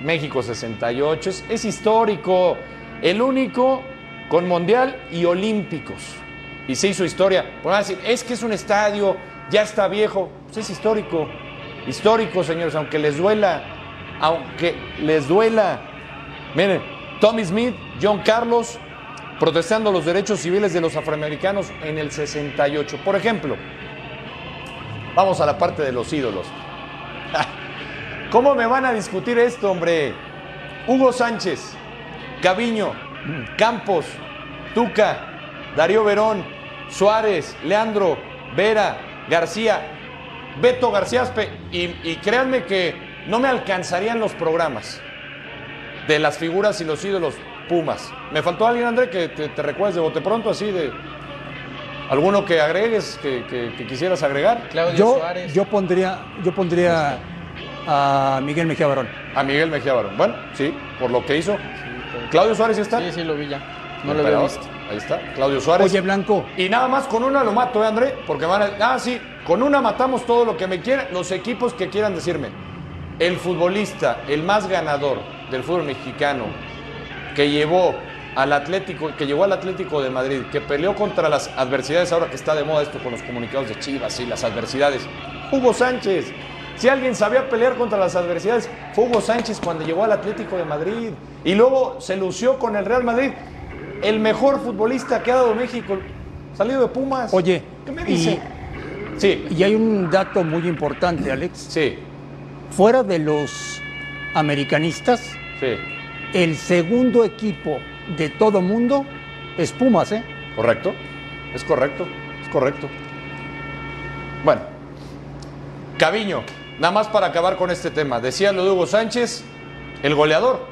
México 68 es, histórico, el único con mundial y olímpicos. Y se hizo historia. A decir, es que es un estadio, ya está viejo. Pues es histórico, histórico, señores, aunque les duela, aunque les duela. Miren, Tommy Smith, John Carlos, protestando los derechos civiles de los afroamericanos en el 68. Por ejemplo, vamos a la parte de los ídolos. *laughs* ¿Cómo me van a discutir esto, hombre? Hugo Sánchez, Gaviño, Campos, Tuca, Darío Verón, Suárez, Leandro, Vera, García, Beto García Aspe, y, y créanme que no me alcanzarían los programas de las figuras y los ídolos Pumas. ¿Me faltó alguien, André, que te, te recuerdes de bote pronto, así de alguno que agregues, que, que- que quisieras agregar? Claudio Yo, Suárez. yo pondría, yo pondría a Miguel Mejía Barón. A Miguel Mejía Barón. Bueno, sí, por lo que hizo. Claudio Suárez ¿sí está. Sí, sí, lo vi ya. No lo había visto. Ahí está, Claudio Suárez. Oye, Blanco, Y nada más con una lo mato, ¿eh, André? Porque van a. Ah, sí, con una matamos todo lo que me quieran. Los equipos que quieran decirme. El futbolista, el más ganador del fútbol mexicano, que llevó al Atlético, que llegó al Atlético de Madrid, que peleó contra las adversidades, ahora que está de moda esto con los comunicados de Chivas y las adversidades. Hugo Sánchez. Si alguien sabía pelear contra las adversidades, fue Hugo Sánchez cuando llegó al Atlético de Madrid. Y luego se lució con el Real Madrid. El mejor futbolista que ha dado México, salido de Pumas. oye, ¿Qué me y, dice? Sí, y hay un dato muy importante, Alex. sí, Fuera de los americanistas, sí. el segundo equipo de todo mundo es Pumas, ¿eh? Correcto. Es correcto. Es correcto. Bueno. Caviño, nada más para acabar con este tema. Decía lo de Hugo Sánchez, el goleador.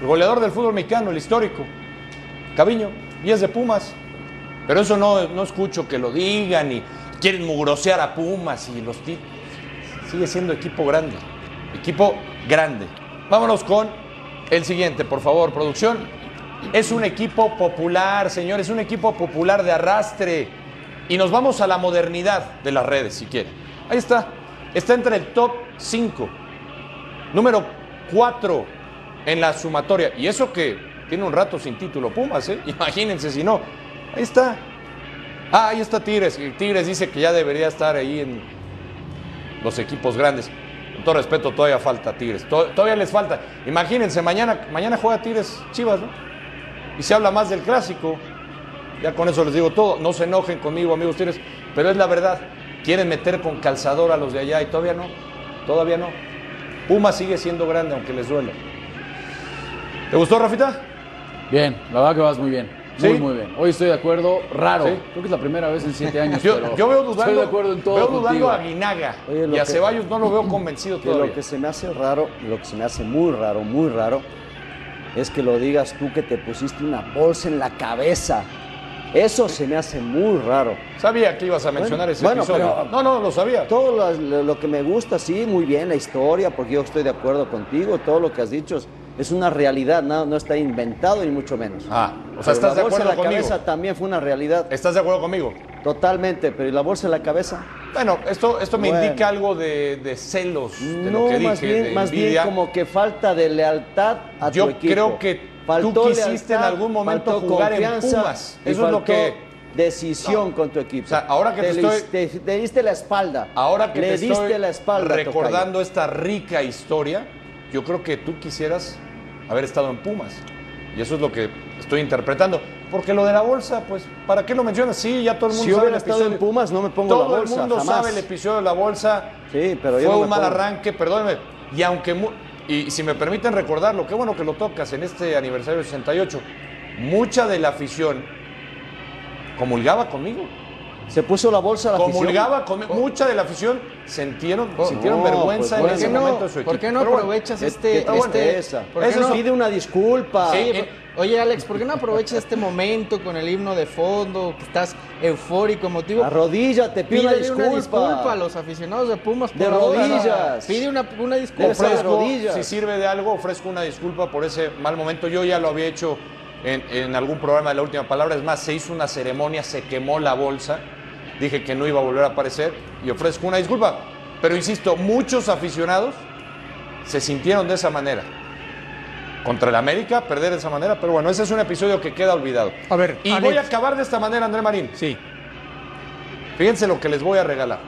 El goleador del fútbol mexicano, el histórico. Caviño, y es de Pumas. Pero eso no, no escucho que lo digan y quieren mugrosear a Pumas y los. Sigue siendo equipo grande. Equipo grande. Vámonos con el siguiente, por favor, producción. Es un equipo popular, señores, es un equipo popular de arrastre. Y nos vamos a la modernidad de las redes, si quieren. Ahí está. Está entre el top 5. Número 4 en la sumatoria. Y eso que tiene un rato sin título Pumas, ¿eh? *laughs* Imagínense si no. Ahí está. Ah, ahí está Tigres. Tigres dice que ya debería estar ahí en los equipos grandes. Con todo respeto, todavía falta Tigres. To- Todavía les falta. Imagínense, mañana, mañana juega Tigres Chivas, ¿no? Y se habla más del clásico. Ya con eso les digo todo. No se enojen conmigo, amigos Tigres. Pero es la verdad. Quieren meter con calzador a los de allá y todavía no. Todavía no. Puma sigue siendo grande, aunque les duele. ¿Te gustó, Rafita? Bien, la verdad que vas muy bien. Muy, Sí. muy bien. Hoy estoy de acuerdo. Raro. Sí. Creo que es la primera vez en siete años. Yo, pero yo veo dudando, Estoy de acuerdo en todo. veo dudando a Guinaga Oye, y a que- Ceballos no lo veo *clears throat* convencido Que todavía. lo que se me hace raro, lo que se me hace muy raro, muy raro, es que lo digas tú que te pusiste una bolsa en la cabeza. Eso se me hace muy raro. Sabía que ibas a mencionar Bueno, ese bueno, episodio. pero- no, no, lo sabía. Todo lo, lo- lo que me gusta, sí, muy bien, la historia, porque yo estoy de acuerdo contigo, todo lo que has dicho es, es una realidad, no, no está inventado ni mucho menos. Ah, o sea, Pero ¿estás la de bolsa acuerdo en la conmigo? cabeza también fue una realidad, ¿Estás de acuerdo conmigo? totalmente, pero ¿y la bolsa en la cabeza? Bueno, esto, esto me Bueno. indica algo de, de celos de no, lo que más dije, bien, de más bien como que falta de lealtad a Yo tu equipo. creo que Faltó tú quisiste en algún momento jugar en Pumas. y Eso es lo que- decisión con tu equipo. O sea, ahora que te estoy- te, te diste la espalda. Ahora que le te diste estoy la espalda. recordando esta rica historia, yo creo que tú quisieras haber estado en Pumas. Y eso es lo que estoy interpretando. Porque lo de la bolsa, pues, ¿para qué lo mencionas? Sí, ya todo el mundo Si sabe hubiera el estado en. Pumas, no me pongo Todo la bolsa, el mundo jamás. sabe el episodio de la bolsa. Sí, pero Fue yo no un mal pongo. arranque, perdóneme. Y aunque y si me permiten recordarlo, qué bueno que lo tocas en este aniversario 68. Mucha de la afición comulgaba conmigo. Se puso la bolsa a la afición. Comulgaba conmigo. Mucha de la afición sintieron, sintieron no, vergüenza pues, en ¿por ese no? momento de su equipo. ¿Por qué no Pero aprovechas ¿Qué- este, qué este ¿por qué Eso no- pide una disculpa. Sí, eh, por- oye Alex, ¿por qué no aprovechas este momento con el himno de fondo, que estás eufórico, emotivo? Arrodíllate, pide una disculpa. una disculpa a los aficionados de Pumas por De rodillas. Pide una, una disculpa. De ofrezco, si sirve de algo, ofrezco una disculpa por ese mal momento. Yo ya lo había hecho en, en algún programa de la última palabra. Es más, se hizo una ceremonia, se quemó la bolsa. Dije que no iba a volver a aparecer y ofrezco una disculpa. Pero insisto, muchos aficionados se sintieron de esa manera. Contra el América, perder de esa manera. Pero bueno, ese es un episodio que queda olvidado. A ver, Y Alex. voy a acabar de esta manera, André Marín. Sí. Fíjense lo que les voy a regalar.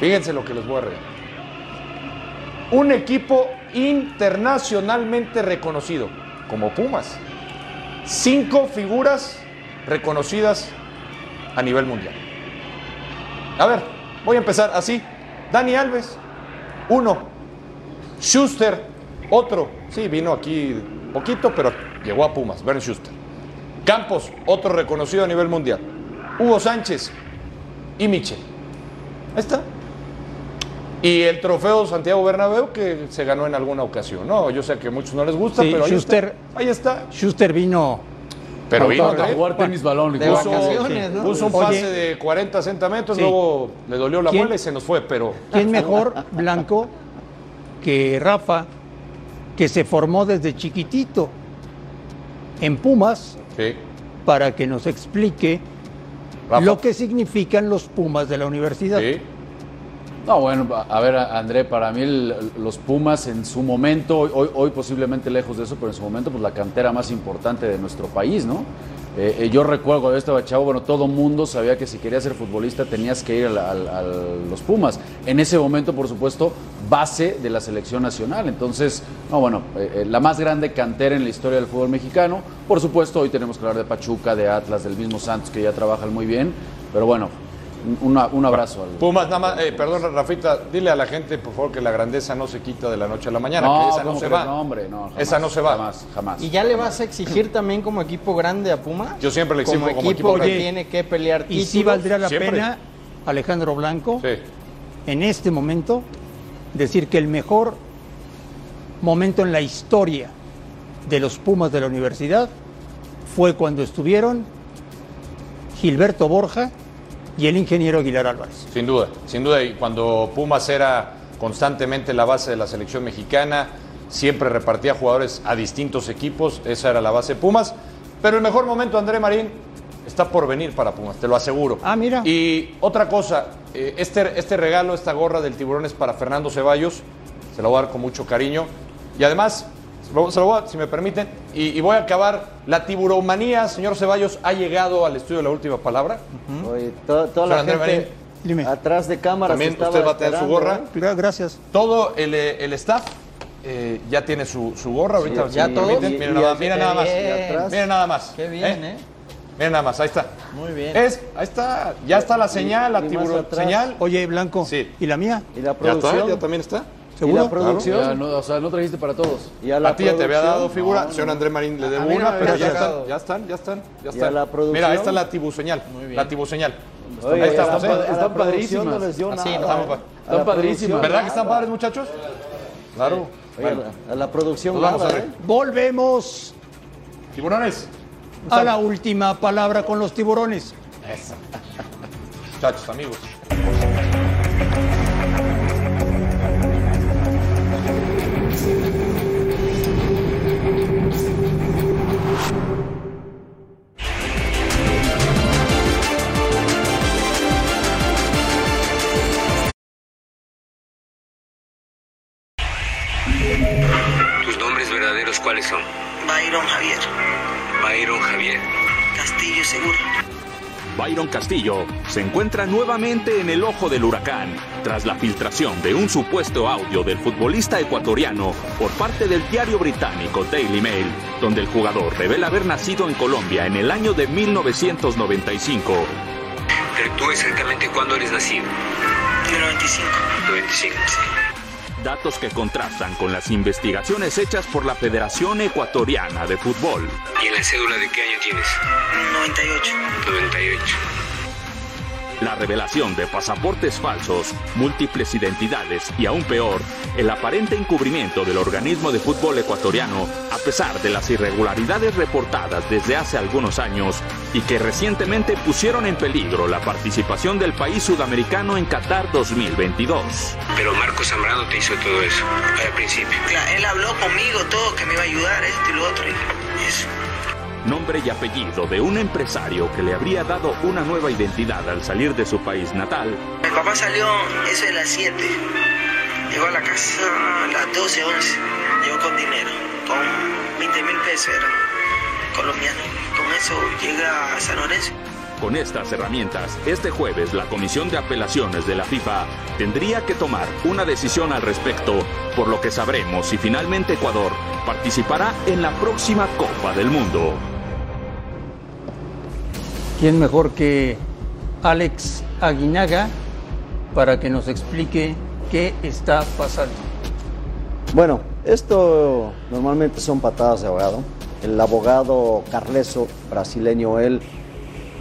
Fíjense lo que les voy a regalar. Un equipo internacionalmente reconocido, como Pumas. Cinco figuras reconocidas a nivel mundial. A ver, voy a empezar así. Dani Alves, uno. Schuster, otro. Sí, vino aquí poquito, pero llegó a Pumas, Bernd Schuster. Campos, otro reconocido a nivel mundial. Hugo Sánchez y Michel. Ahí está. Y el trofeo Santiago Bernabéu que se ganó en alguna ocasión. No, yo sé que a muchos no les gusta, Sí, pero ahí Schuster- está. Ahí está. Schuster vino. Pero vino. A jugar tenis balón. de. Puso, vacaciones, ¿no? puso un Oye. pase de 40 centímetros, Sí. luego le dolió la muela y se nos fue, pero ¿Quién mejor, Blanco, que Rafa, que se formó desde chiquitito en Pumas sí. para que nos explique Rafa. lo que significan los Pumas de la universidad? Sí. No, bueno, a ver, André, para mí los Pumas en su momento, hoy, hoy, posiblemente lejos de eso, pero en su momento, pues la cantera más importante de nuestro país, ¿no? Eh, eh, yo recuerdo cuando yo estaba chavo, bueno, todo mundo sabía que si querías ser futbolista tenías que ir a los Pumas. En ese momento, por supuesto, base de la selección nacional. Entonces, no, bueno, eh, la más grande cantera en la historia del fútbol mexicano. Por supuesto, hoy tenemos que hablar de Pachuca, de Atlas, del mismo Santos, que ya trabajan muy bien. Pero bueno, una- un abrazo al, Pumas, nada más, eh, perdón, Rafita, dile a la gente, por favor, que la grandeza no se quita de la noche a la mañana, No, que esa no ¿cómo se crees? va. No, hombre, no, jamás, esa no se va. Jamás, jamás. ¿Y ya le vas a exigir también como equipo grande a Pumas? Yo siempre le exijo como como equipo, equipo que grande. tiene que pelear Y sí títulos. valdría la Siempre. pena, Alejandro Blanco, Sí. en este momento, decir que el mejor momento en la historia de los Pumas de la universidad fue cuando estuvieron Gilberto Borja y el ingeniero Aguilar Álvarez. Sin duda, sin duda. Y cuando Pumas era constantemente la base de la selección mexicana, siempre repartía jugadores a distintos equipos, esa era la base de Pumas. Pero el mejor momento, André Marín, está por venir para Pumas, te lo aseguro. Ah, mira. Y otra cosa, eh, este, este regalo, esta gorra del tiburón es para Fernando Ceballos, se la voy a dar con mucho cariño. Y además, se lo, voy a- si me permiten, y, y voy a acabar, la tiburomanía, señor Ceballos, ha llegado al estudio de la última palabra. Oye, to- toda la André gente Dime. atrás de cámaras También usted va a tener su gorra. ¿eh? Gra- Gracias. Todo el, eh, el staff eh, ya tiene su, su gorra ahorita. Sí, si me sí, permiten. y- Miren y nada, más. Miren nada más. Qué bien, ¿eh? Miren nada más, ahí está. Muy bien. Es, ahí está, ya está la señal, la tiburón señal. Oye, Blanco, Sí. ¿y la mía? Y la ¿Ya está? producción. ¿Ya también está? ¿Seguro? la producción? Ya, no, o sea, no trajiste para todos. ¿Y a A, ti ya te había dado figura, No, señor André Marín le debo A una, pero ya están, ya están, ya están, ya ¿Y a están. la producción? Mira, ahí está la tibuseñal, bien. la tibuseñal. Oye, Ahí a estamos, ¿eh? a la Están padrísimas. no les dio Así, nada. estamos A pa- la están padrísimas. ¿Verdad que están nada. padres, muchachos? Claro. Oye, Bueno, a la producción Nos vamos, nada, André. ¿eh? Volvemos tiburones. a la última palabra con los tiburones. Eso. *laughs* Muchachos, amigos. Byron Castillo se encuentra nuevamente en el ojo del huracán tras la filtración de un supuesto audio del futbolista ecuatoriano por parte del diario británico Daily Mail, donde el jugador revela haber nacido en Colombia en el año de 1995. Pero tú exactamente cuándo eres nacido? En el 95. 95. Datos que contrastan con las investigaciones hechas por la Federación Ecuatoriana de Fútbol. ¿Y en la cédula de qué año tienes? 98. 98. La revelación de pasaportes falsos, múltiples identidades y aún peor, el aparente encubrimiento del organismo de fútbol ecuatoriano, a pesar de las irregularidades reportadas desde hace algunos años y que recientemente pusieron en peligro la participación del país sudamericano en Qatar 2022. Pero Marco Zambrano te hizo todo eso al principio. Claro, él habló conmigo todo, que me iba a ayudar, esto y lo otro. Y eso. Nombre y apellido de un empresario que le habría dado una nueva identidad al salir de su país natal Mi papá salió eso de las 7. Llegó a la casa a las 12, 11. Llegó con dinero, con 20 mil pesos era colombiano. Con eso llega a San Lorenzo. Con estas herramientas, este jueves la Comisión de Apelaciones de la FIFA tendría que tomar una decisión al respecto, por lo que sabremos si finalmente Ecuador participará en la próxima Copa del Mundo. ¿Quién mejor que Alex Aguinaga para que nos explique qué está pasando? Bueno, esto normalmente son patadas de abogado. El abogado Carleso, brasileño él,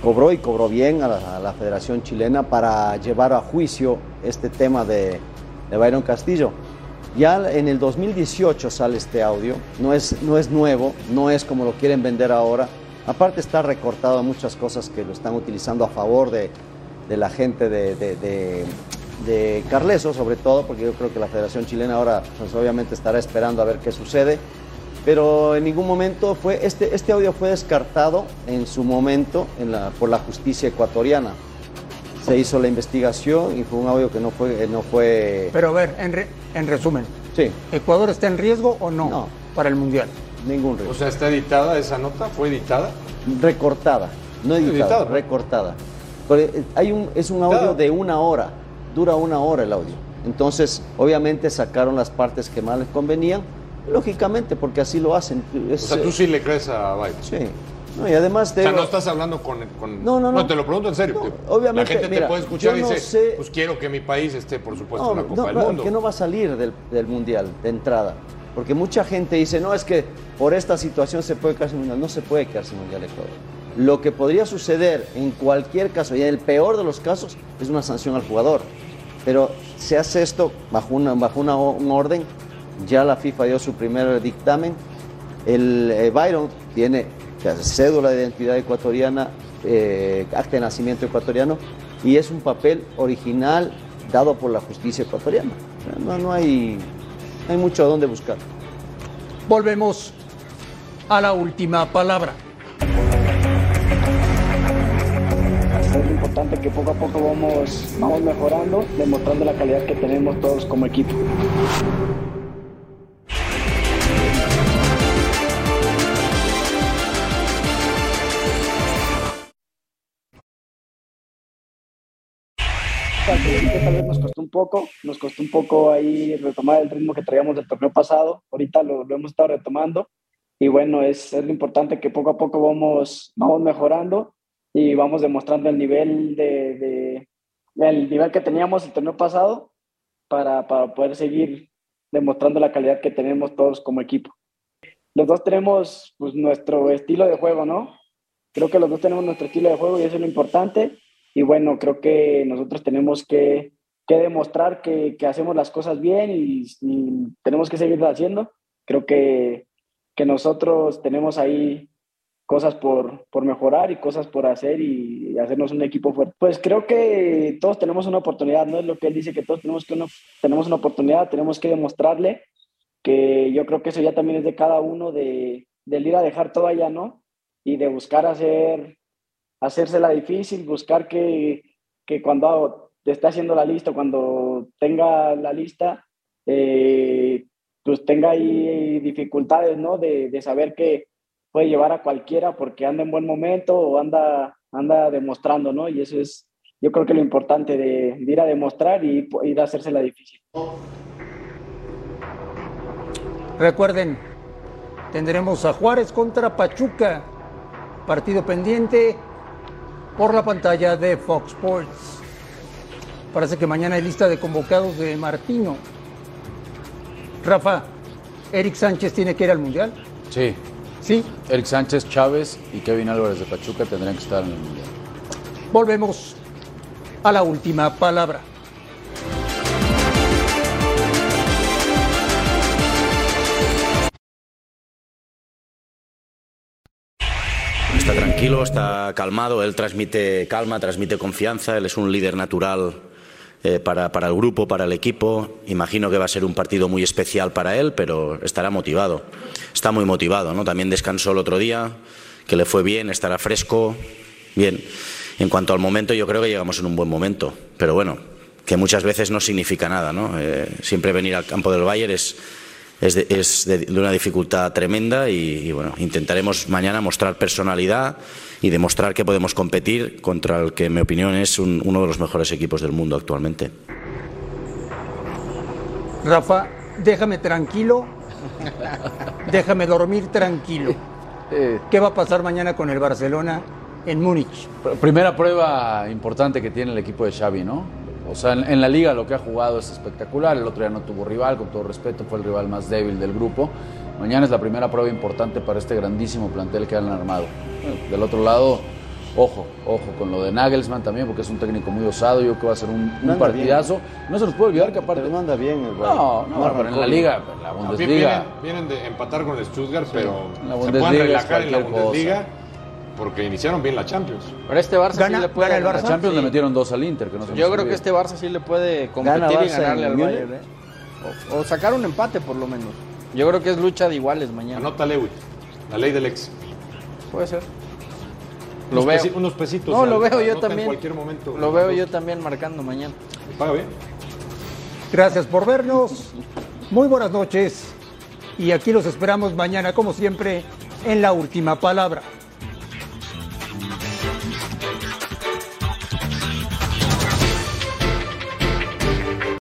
cobró y cobró bien a la, Federación Chilena para llevar a juicio este tema de, de Byron Castillo. Ya en el 2018 sale este audio, no es, no es nuevo, no es como lo quieren vender ahora. Aparte está recortado muchas cosas que lo están utilizando a favor de, de la gente de, de Carleso, sobre todo, porque yo creo que la Federación Chilena ahora pues, obviamente estará esperando a ver qué sucede. Pero en ningún momento fue, este, este audio fue descartado en su momento en la, por la justicia ecuatoriana. Se hizo la investigación y fue un audio que no fue... No fue Pero a ver, en, re- en resumen, sí, ¿Ecuador está en riesgo o no, No. para el Mundial? ningún O riesgo. sea, ¿está editada esa nota? ¿Fue editada? recortada, no editada, Editada, ¿no? recortada. Pero, eh, hay un, es un audio Editada. de una hora, dura una hora el audio. Entonces, obviamente sacaron las partes que más les convenían, lógicamente, porque así lo hacen. O sea, tú sí le crees a Biden. sí. No, y además O te sea, no estás hablando con... con- No, no, no. te lo pregunto en serio. No, Te- obviamente, La gente mira, te puede escuchar y no dice, sé- pues quiero que mi país esté, por supuesto, No, en la Copa no, del no, Mundo. que no va a salir del, del Mundial de entrada. Porque mucha gente dice, no, es que por esta situación se puede quedarse sin Mundial. No se puede quedarse sin Mundial Ecuador. Lo que podría suceder en cualquier caso, y en el peor de los casos, es una sanción al jugador. Pero se hace esto bajo, una, bajo una, o- un orden. Ya la FIFA dio su primer dictamen. El eh, Byron tiene cédula de identidad ecuatoriana, eh, acta de nacimiento ecuatoriano, y es un papel original dado por la justicia ecuatoriana. No, no hay, no hay mucho a dónde buscar. Volvemos a la última palabra. Es importante que poco a poco vamos, vamos mejorando, demostrando la calidad que tenemos todos como equipo. Poco, nos costó un poco ahí retomar el ritmo que traíamos del torneo pasado, ahorita lo, lo hemos estado retomando y bueno, es, es lo importante que poco a poco vamos, vamos mejorando y vamos demostrando el nivel de, de- el nivel que teníamos el torneo pasado para, para poder seguir demostrando la calidad que tenemos todos como equipo. Los dos tenemos pues, nuestro estilo de juego, ¿no? Creo que los dos tenemos nuestro estilo de juego y eso es lo importante. Y bueno, creo que nosotros tenemos que, que demostrar que, que, hacemos las cosas bien y, y tenemos que seguirlo haciendo. Creo que, que nosotros tenemos ahí cosas por, por, mejorar y cosas por hacer y hacernos un equipo fuerte. Pues creo que todos tenemos una oportunidad, ¿no? Es lo que él dice, que todos tenemos, que uno, tenemos una oportunidad, tenemos que demostrarle que yo creo que eso ya también es de cada uno de, de ir a dejar todo allá, ¿no? Y de buscar hacer, hacérsela difícil, buscar que, que cuando te esté haciendo la lista, cuando tenga la lista, eh, pues tenga ahí dificultades, ¿no? De, de saber que puede llevar a cualquiera porque anda en buen momento o anda, anda demostrando, ¿no? Y eso es, yo creo que lo importante de, de ir a demostrar y ir a hacerse la difícil. Recuerden, tendremos a Juárez contra Pachuca, partido pendiente por la pantalla de Fox Sports. Parece que mañana hay lista de convocados de Martino. Rafa, Eric Sánchez tiene que ir al Mundial. Sí. Sí. Eric Sánchez, Chávez y Kevin Álvarez de Pachuca tendrán que estar en el Mundial. Volvemos a la última palabra. Está tranquilo, está calmado, él transmite calma, transmite confianza, él es un líder natural eh, para, el grupo, para el equipo. Imagino que va a ser un partido muy especial para él, pero estará motivado. Está muy motivado, ¿no? También descansó el otro día, que le fue bien, estará fresco. Bien. En cuanto al momento, yo creo que llegamos en un buen momento. Pero bueno, que muchas veces no significa nada, ¿no? Eh, siempre venir al campo del Bayern es, es, de, es de, de, una dificultad tremenda y, y bueno, intentaremos mañana mostrar personalidad y demostrar que podemos competir contra el que, en mi opinión, es un, uno de los mejores equipos del mundo actualmente. Rafa, déjame tranquilo, déjame dormir tranquilo. *laughs* ¿Qué va a pasar mañana con el Barcelona en Múnich? Primera prueba importante que tiene el equipo de Xavi, ¿no? O sea, en, en, la liga lo que ha jugado es espectacular. El otro día no tuvo rival, con todo respeto, fue el rival más débil del grupo. Mañana es la primera prueba importante para este grandísimo plantel que han armado. Bueno, del otro lado, ojo, ojo con lo de Nagelsmann también, porque es un técnico muy osado. Yo creo que va a ser un, un partidazo. Bien. No se nos puede olvidar que aparte. Pero no anda bien el No, no, no pero en la liga, la Bundesliga. Vienen, vienen de empatar con el Stuttgart, pero la se pueden relajar en la Bundesliga. Cosa porque iniciaron bien la Champions. Pero este Barça ¿Gana, sí le puede gana el La Barça? Champions Sí. le metieron dos al Inter. Que no se Yo creo que este Barça sí le puede competir Gana y ganarle al. Bayern. ¿eh? O, o sacar un empate por lo menos. Yo creo que es lucha de iguales mañana. Anota Lewis, la ley del ex. Puede ser. Lo unos, veo. pesi- unos pesitos. No, lo veo yo también. En cualquier momento. Lo veo yo también marcando mañana. Paga bien. Gracias por vernos. Muy buenas noches. Y aquí los esperamos mañana, como siempre, en la última palabra.